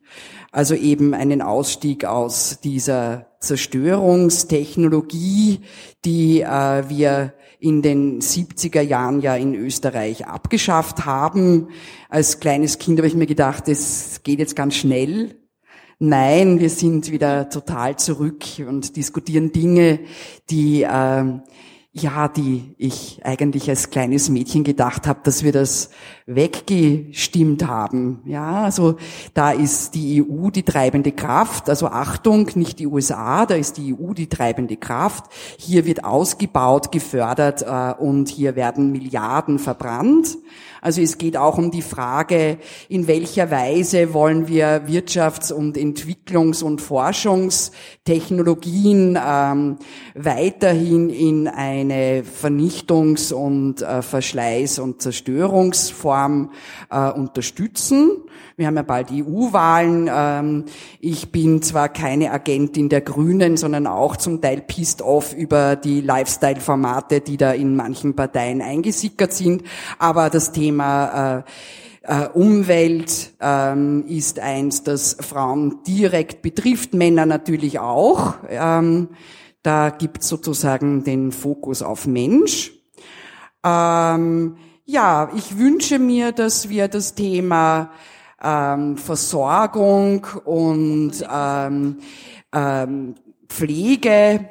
Also eben einen Ausstieg aus dieser Zerstörungstechnologie, die äh, wir in den 70er Jahren ja in Österreich abgeschafft haben. Als kleines Kind habe ich mir gedacht, es geht jetzt ganz schnell. Nein, wir sind wieder total zurück und diskutieren Dinge, die äh, ja, die ich eigentlich als kleines Mädchen gedacht habe, dass wir das weggestimmt haben. Ja, also da ist die EU die treibende Kraft. Also Achtung, nicht die USA, da ist die EU die treibende Kraft. Hier wird ausgebaut, gefördert äh, und hier werden Milliarden verbrannt. Also es geht auch um die Frage, in welcher Weise wollen wir Wirtschafts- und Entwicklungs- und Forschungstechnologien ähm, weiterhin in eine Vernichtungs- und äh, Verschleiß- und Zerstörungsform äh, unterstützen. Wir haben ja bald EU-Wahlen. Ähm, ich bin zwar keine Agentin der Grünen, sondern auch zum Teil pissed off über die Lifestyle-Formate, die da in manchen Parteien eingesickert sind. Aber das Thema äh, äh, Umwelt ähm, ist eins, das Frauen direkt betrifft, Männer natürlich auch. Ähm, da gibt sozusagen den Fokus auf Mensch. Ähm, ja, ich wünsche mir, dass wir das Thema ähm, Versorgung und ähm, ähm, Pflege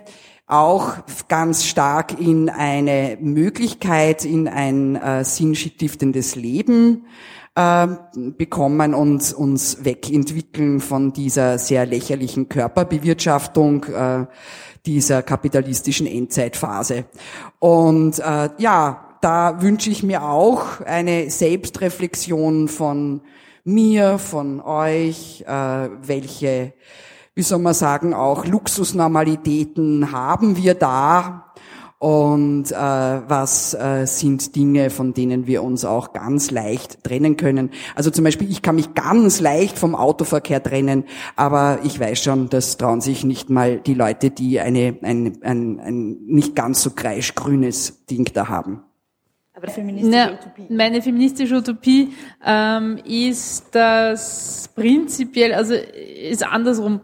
auch ganz stark in eine Möglichkeit, in ein äh, sinnstiftendes Leben äh, bekommen und uns wegentwickeln von dieser sehr lächerlichen Körperbewirtschaftung äh, dieser kapitalistischen Endzeitphase. Und äh, ja, da wünsche ich mir auch eine Selbstreflexion von mir, von euch, äh, welche, wie soll man sagen, auch Luxusnormalitäten haben wir da und äh, was äh, sind Dinge, von denen wir uns auch ganz leicht trennen können. Also zum Beispiel, ich kann mich ganz leicht vom Autoverkehr trennen, aber ich weiß schon, das trauen sich nicht mal die Leute, die eine, ein, ein, ein nicht ganz so kreischgrünes Ding da haben. Aber feministische Na, Utopie. Meine feministische Utopie ähm, ist das prinzipiell, also ist andersrum.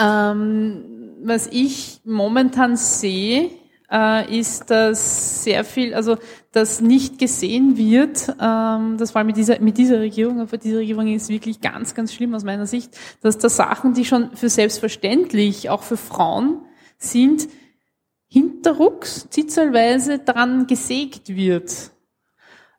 Ähm, was ich momentan sehe, äh, ist, dass sehr viel, also das nicht gesehen wird, ähm, das war mit dieser, mit dieser Regierung, aber diese Regierung ist wirklich ganz, ganz schlimm aus meiner Sicht, dass da Sachen, die schon für selbstverständlich, auch für Frauen sind, hinterrucks zitzelweise dran gesägt wird.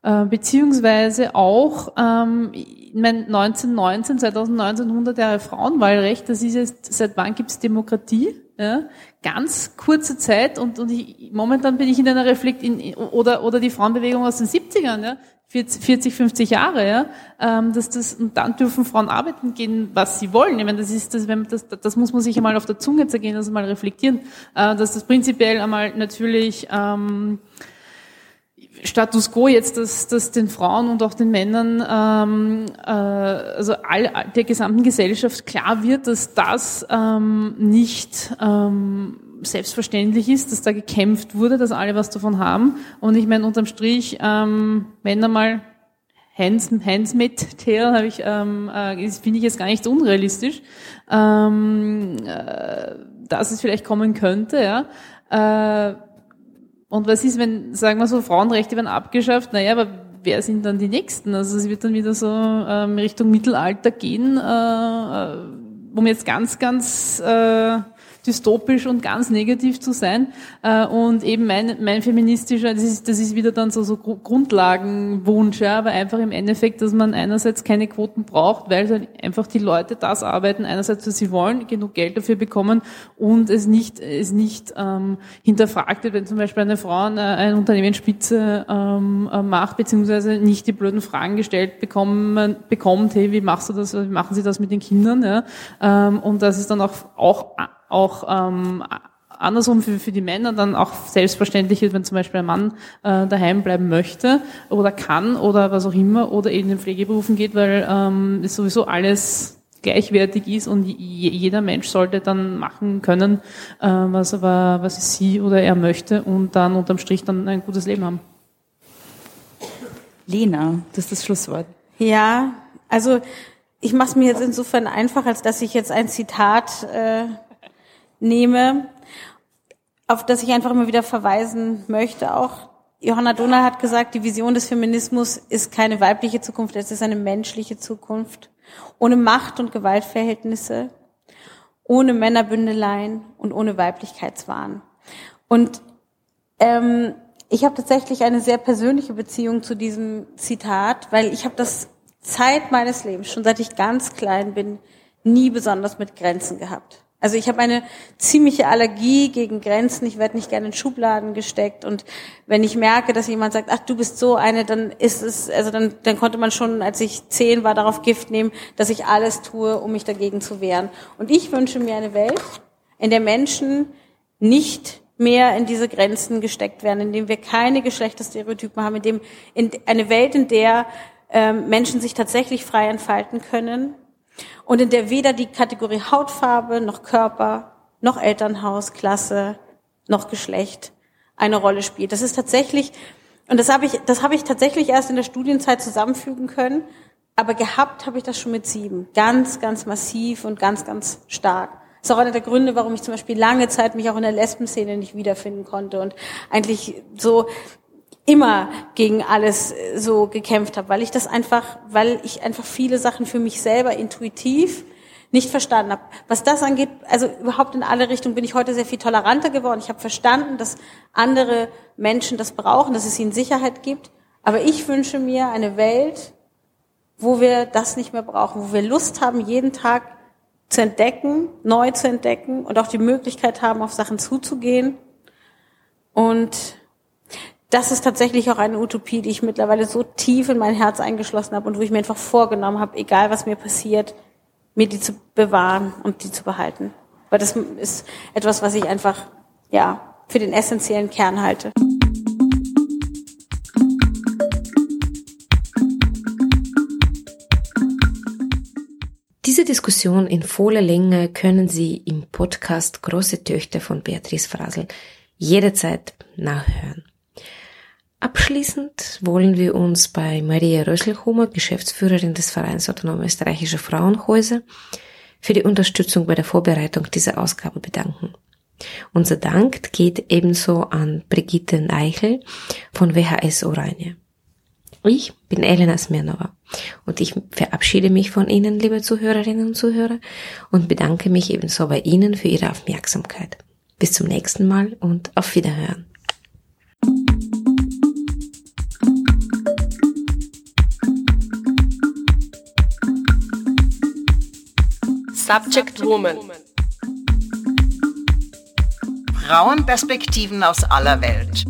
Äh, beziehungsweise auch, ähm, 1919, 2019, 100 Jahre Frauenwahlrecht, das ist jetzt, seit wann gibt's Demokratie? ja, ganz kurze Zeit und, und ich, momentan bin ich in einer Reflekt in, oder oder die Frauenbewegung aus den 70ern, ja, 40, 50 Jahre, ja, ähm, dass das und dann dürfen Frauen arbeiten gehen, was sie wollen. Ich meine, das ist das, wenn das, das muss man sich einmal auf der Zunge zergehen, das mal reflektieren, äh, dass das prinzipiell einmal natürlich ähm, Status quo jetzt, dass, dass den Frauen und auch den Männern, ähm, äh, also all, der gesamten Gesellschaft klar wird, dass das ähm, nicht ähm, selbstverständlich ist, dass da gekämpft wurde, dass alle was davon haben. Und ich meine, unterm Strich, ähm, wenn einmal Hands, Hands mit Tail habe ich, ähm, äh, finde ich jetzt gar nicht unrealistisch, ähm, äh, dass es vielleicht kommen könnte, ja. Äh, und was ist, wenn, sagen wir so, Frauenrechte werden abgeschafft? Naja, aber wer sind dann die Nächsten? Also es wird dann wieder so ähm, Richtung Mittelalter gehen, äh, äh um jetzt ganz, ganz äh, dystopisch und ganz negativ zu sein. Äh, und eben mein, mein feministischer, das ist, das ist wieder dann so, so Grundlagenwunsch, ja, aber einfach im Endeffekt, dass man einerseits keine Quoten braucht, weil halt einfach die Leute das arbeiten, einerseits, was sie wollen, genug Geld dafür bekommen und es nicht, es nicht ähm, hinterfragt wird, wenn zum Beispiel eine Frau eine, eine Unternehmensspitze ähm, äh, macht, beziehungsweise nicht die blöden Fragen gestellt bekommen, bekommt, hey, wie machst du das, wie machen sie das mit den Kindern, ja, ähm, und das ist dann auch, auch auch ähm, andersrum für, für die Männer dann auch selbstverständlich ist, wenn zum Beispiel ein Mann äh, daheim bleiben möchte oder kann oder was auch immer oder eben in den Pflegeberufen geht, weil ähm, es sowieso alles gleichwertig ist und jeder Mensch sollte dann machen können, äh, was aber was sie oder er möchte und dann unterm Strich dann ein gutes Leben haben. Lena, das ist das Schlusswort. Ja, also ich mache es mir jetzt insofern einfach, als dass ich jetzt ein Zitat äh, nehme, auf das ich einfach immer wieder verweisen möchte auch. Johanna Donald hat gesagt, die Vision des Feminismus ist keine weibliche Zukunft, es ist eine menschliche Zukunft. Ohne Macht- und Gewaltverhältnisse, ohne Männerbündeleien und ohne Weiblichkeitswahn. Und ähm, ich habe tatsächlich eine sehr persönliche Beziehung zu diesem Zitat, weil ich habe das Zeit meines Lebens, schon seit ich ganz klein bin, nie besonders mit Grenzen gehabt. Also ich habe eine ziemliche Allergie gegen Grenzen. Ich werde nicht gerne in Schubladen gesteckt. Und wenn ich merke, dass jemand sagt, ach, du bist so eine, dann ist es, also dann, dann konnte man schon, als ich zehn war, darauf Gift nehmen, dass ich alles tue, um mich dagegen zu wehren. Und ich wünsche mir eine Welt, in der Menschen nicht mehr in diese Grenzen gesteckt werden, in dem wir keine Geschlechterstereotypen haben, in dem in eine Welt, in der ähm, Menschen sich tatsächlich frei entfalten können, und in der weder die Kategorie Hautfarbe noch Körper noch Elternhaus, Klasse noch Geschlecht eine Rolle spielt. Das ist tatsächlich, und das habe ich, das habe ich tatsächlich erst in der Studienzeit zusammenfügen können, aber gehabt habe ich das schon mit sieben. Ganz, ganz massiv und ganz, ganz stark. Das ist auch einer der Gründe, warum ich zum Beispiel lange Zeit mich auch in der Lesbenszene nicht wiederfinden konnte und eigentlich so immer gegen alles äh, so gekämpft habe, weil ich das einfach, weil ich einfach viele Sachen für mich selber intuitiv nicht verstanden habe. Was das angeht, also überhaupt in alle Richtungen bin ich heute sehr viel toleranter geworden. Ich habe verstanden, dass andere Menschen das brauchen, dass es ihnen Sicherheit gibt. Aber ich wünsche mir eine Welt, wo wir das nicht mehr brauchen, wo wir Lust haben, jeden Tag zu entdecken, neu zu entdecken und auch die Möglichkeit haben, auf Sachen zuzugehen und das ist tatsächlich auch eine Utopie, die ich mittlerweile so tief in mein Herz eingeschlossen habe und wo ich mir einfach vorgenommen habe, egal was mir passiert, mir die zu bewahren und die zu behalten. Weil das ist etwas, was ich einfach, ja, für den essentiellen Kern halte. Diese Diskussion in voller Länge können Sie im Podcast Große Töchter von Beatrice Frasel jederzeit nachhören. Abschließend wollen wir uns bei Maria Rösselhumer, Geschäftsführerin des Vereins Autonome Österreichische Frauenhäuser, für die Unterstützung bei der Vorbereitung dieser Ausgabe bedanken. Unser Dank geht ebenso an Brigitte Eichel von WHS Oranje. Ich bin Elena Smirnova und ich verabschiede mich von Ihnen, liebe Zuhörerinnen und Zuhörer, und bedanke mich ebenso bei Ihnen für Ihre Aufmerksamkeit. Bis zum nächsten Mal und auf Wiederhören. Subject Woman. Frauenperspektiven aus aller Welt.